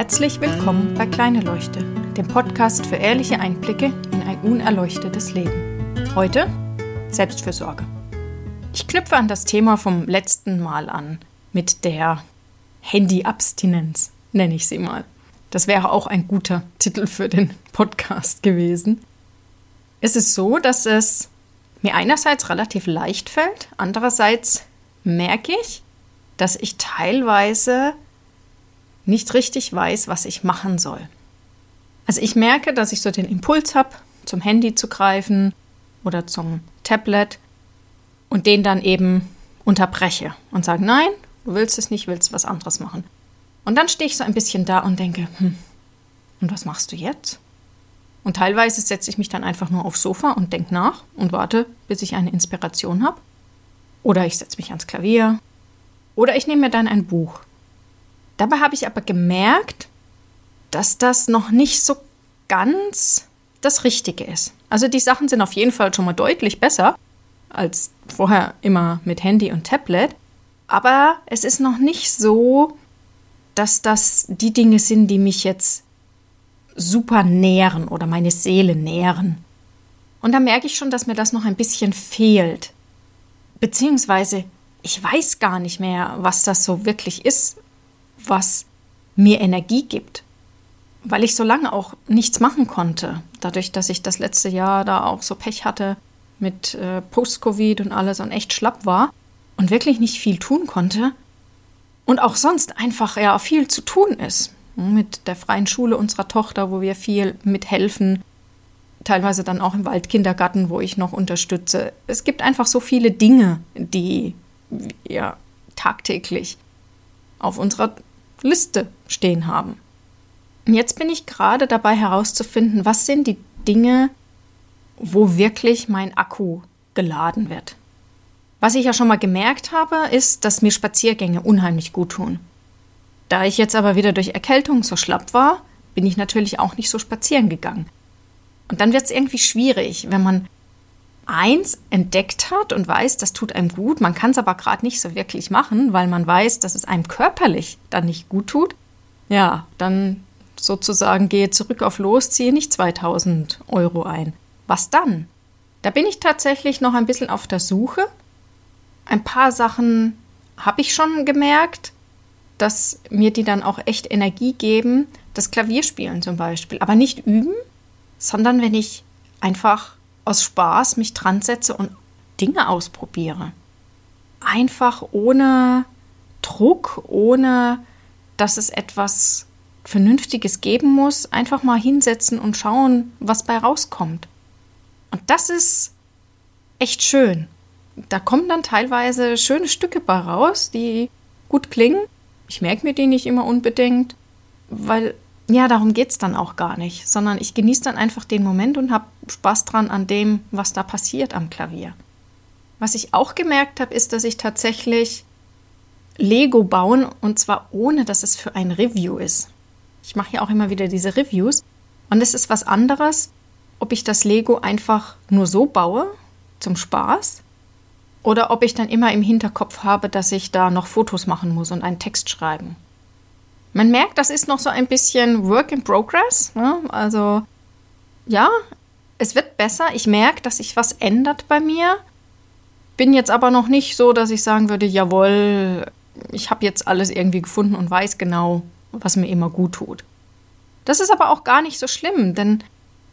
Herzlich willkommen bei Kleine Leuchte, dem Podcast für ehrliche Einblicke in ein unerleuchtetes Leben. Heute Selbstfürsorge. Ich knüpfe an das Thema vom letzten Mal an mit der Handyabstinenz, nenne ich sie mal. Das wäre auch ein guter Titel für den Podcast gewesen. Es ist so, dass es mir einerseits relativ leicht fällt, andererseits merke ich, dass ich teilweise nicht richtig weiß, was ich machen soll. Also ich merke, dass ich so den Impuls habe, zum Handy zu greifen oder zum Tablet und den dann eben unterbreche und sage, nein, du willst es nicht, willst was anderes machen. Und dann stehe ich so ein bisschen da und denke, hm, und was machst du jetzt? Und teilweise setze ich mich dann einfach nur aufs Sofa und denke nach und warte, bis ich eine Inspiration habe. Oder ich setze mich ans Klavier. Oder ich nehme mir dann ein Buch. Dabei habe ich aber gemerkt, dass das noch nicht so ganz das Richtige ist. Also die Sachen sind auf jeden Fall schon mal deutlich besser als vorher immer mit Handy und Tablet. Aber es ist noch nicht so, dass das die Dinge sind, die mich jetzt super nähren oder meine Seele nähren. Und da merke ich schon, dass mir das noch ein bisschen fehlt. Beziehungsweise ich weiß gar nicht mehr, was das so wirklich ist, was mir Energie gibt. Weil ich so lange auch nichts machen konnte. Dadurch, dass ich das letzte Jahr da auch so Pech hatte mit äh, Post-Covid und alles und echt schlapp war und wirklich nicht viel tun konnte. Und auch sonst einfach ja viel zu tun ist mit der freien Schule unserer Tochter, wo wir viel mithelfen, teilweise dann auch im Waldkindergarten, wo ich noch unterstütze. Es gibt einfach so viele Dinge, die wir tagtäglich auf unserer Liste stehen haben. Und jetzt bin ich gerade dabei herauszufinden, was sind die Dinge, wo wirklich mein Akku geladen wird. Was ich ja schon mal gemerkt habe, ist, dass mir Spaziergänge unheimlich gut tun. Da ich jetzt aber wieder durch Erkältung so schlapp war, bin ich natürlich auch nicht so spazieren gegangen. Und dann wird es irgendwie schwierig, wenn man eins entdeckt hat und weiß, das tut einem gut, man kann es aber gerade nicht so wirklich machen, weil man weiß, dass es einem körperlich dann nicht gut tut. Ja, dann sozusagen gehe zurück auf los, ziehe nicht 2000 Euro ein. Was dann? Da bin ich tatsächlich noch ein bisschen auf der Suche. Ein paar Sachen habe ich schon gemerkt, dass mir die dann auch echt Energie geben, das Klavierspielen zum Beispiel. Aber nicht üben, sondern wenn ich einfach aus Spaß mich dran setze und Dinge ausprobiere. Einfach ohne Druck, ohne dass es etwas Vernünftiges geben muss, einfach mal hinsetzen und schauen, was bei rauskommt. Und das ist echt schön. Da kommen dann teilweise schöne Stücke bei raus, die gut klingen ich merke mir die nicht immer unbedingt, weil ja, darum geht es dann auch gar nicht, sondern ich genieße dann einfach den Moment und habe Spaß dran an dem, was da passiert am Klavier. Was ich auch gemerkt habe, ist, dass ich tatsächlich Lego bauen und zwar ohne, dass es für ein Review ist. Ich mache ja auch immer wieder diese Reviews und es ist was anderes, ob ich das Lego einfach nur so baue, zum Spaß, oder ob ich dann immer im Hinterkopf habe, dass ich da noch Fotos machen muss und einen Text schreiben. Man merkt, das ist noch so ein bisschen Work in Progress. Ne? Also ja, es wird besser. Ich merke, dass sich was ändert bei mir. Bin jetzt aber noch nicht so, dass ich sagen würde, jawohl, ich habe jetzt alles irgendwie gefunden und weiß genau, was mir immer gut tut. Das ist aber auch gar nicht so schlimm, denn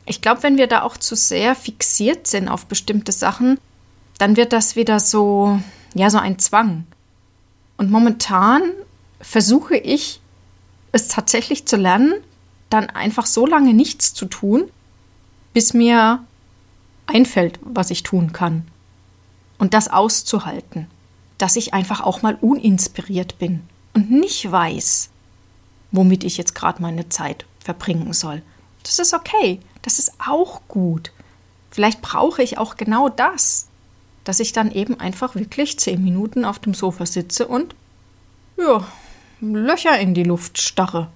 ich glaube, wenn wir da auch zu sehr fixiert sind auf bestimmte Sachen, dann wird das wieder so, ja, so ein Zwang. Und momentan versuche ich es tatsächlich zu lernen, dann einfach so lange nichts zu tun, bis mir einfällt, was ich tun kann. Und das auszuhalten, dass ich einfach auch mal uninspiriert bin und nicht weiß, womit ich jetzt gerade meine Zeit verbringen soll. Das ist okay, das ist auch gut. Vielleicht brauche ich auch genau das dass ich dann eben einfach wirklich zehn Minuten auf dem Sofa sitze und ja, Löcher in die Luft starre.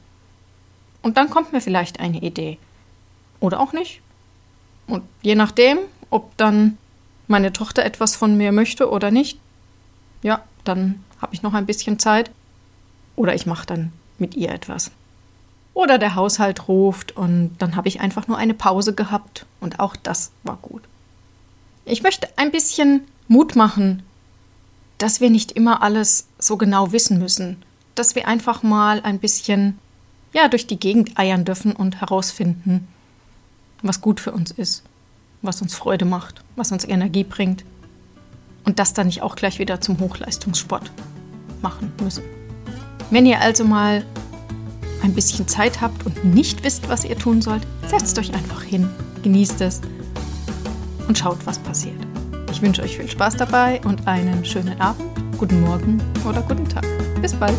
Und dann kommt mir vielleicht eine Idee. Oder auch nicht. Und je nachdem, ob dann meine Tochter etwas von mir möchte oder nicht, ja, dann habe ich noch ein bisschen Zeit. Oder ich mache dann mit ihr etwas. Oder der Haushalt ruft und dann habe ich einfach nur eine Pause gehabt und auch das war gut. Ich möchte ein bisschen Mut machen, dass wir nicht immer alles so genau wissen müssen, dass wir einfach mal ein bisschen ja durch die Gegend eiern dürfen und herausfinden, was gut für uns ist, was uns Freude macht, was uns Energie bringt und das dann nicht auch gleich wieder zum Hochleistungssport machen müssen. Wenn ihr also mal ein bisschen Zeit habt und nicht wisst, was ihr tun sollt, setzt euch einfach hin, genießt es und schaut, was passiert. Ich wünsche euch viel Spaß dabei und einen schönen Abend, guten Morgen oder guten Tag. Bis bald.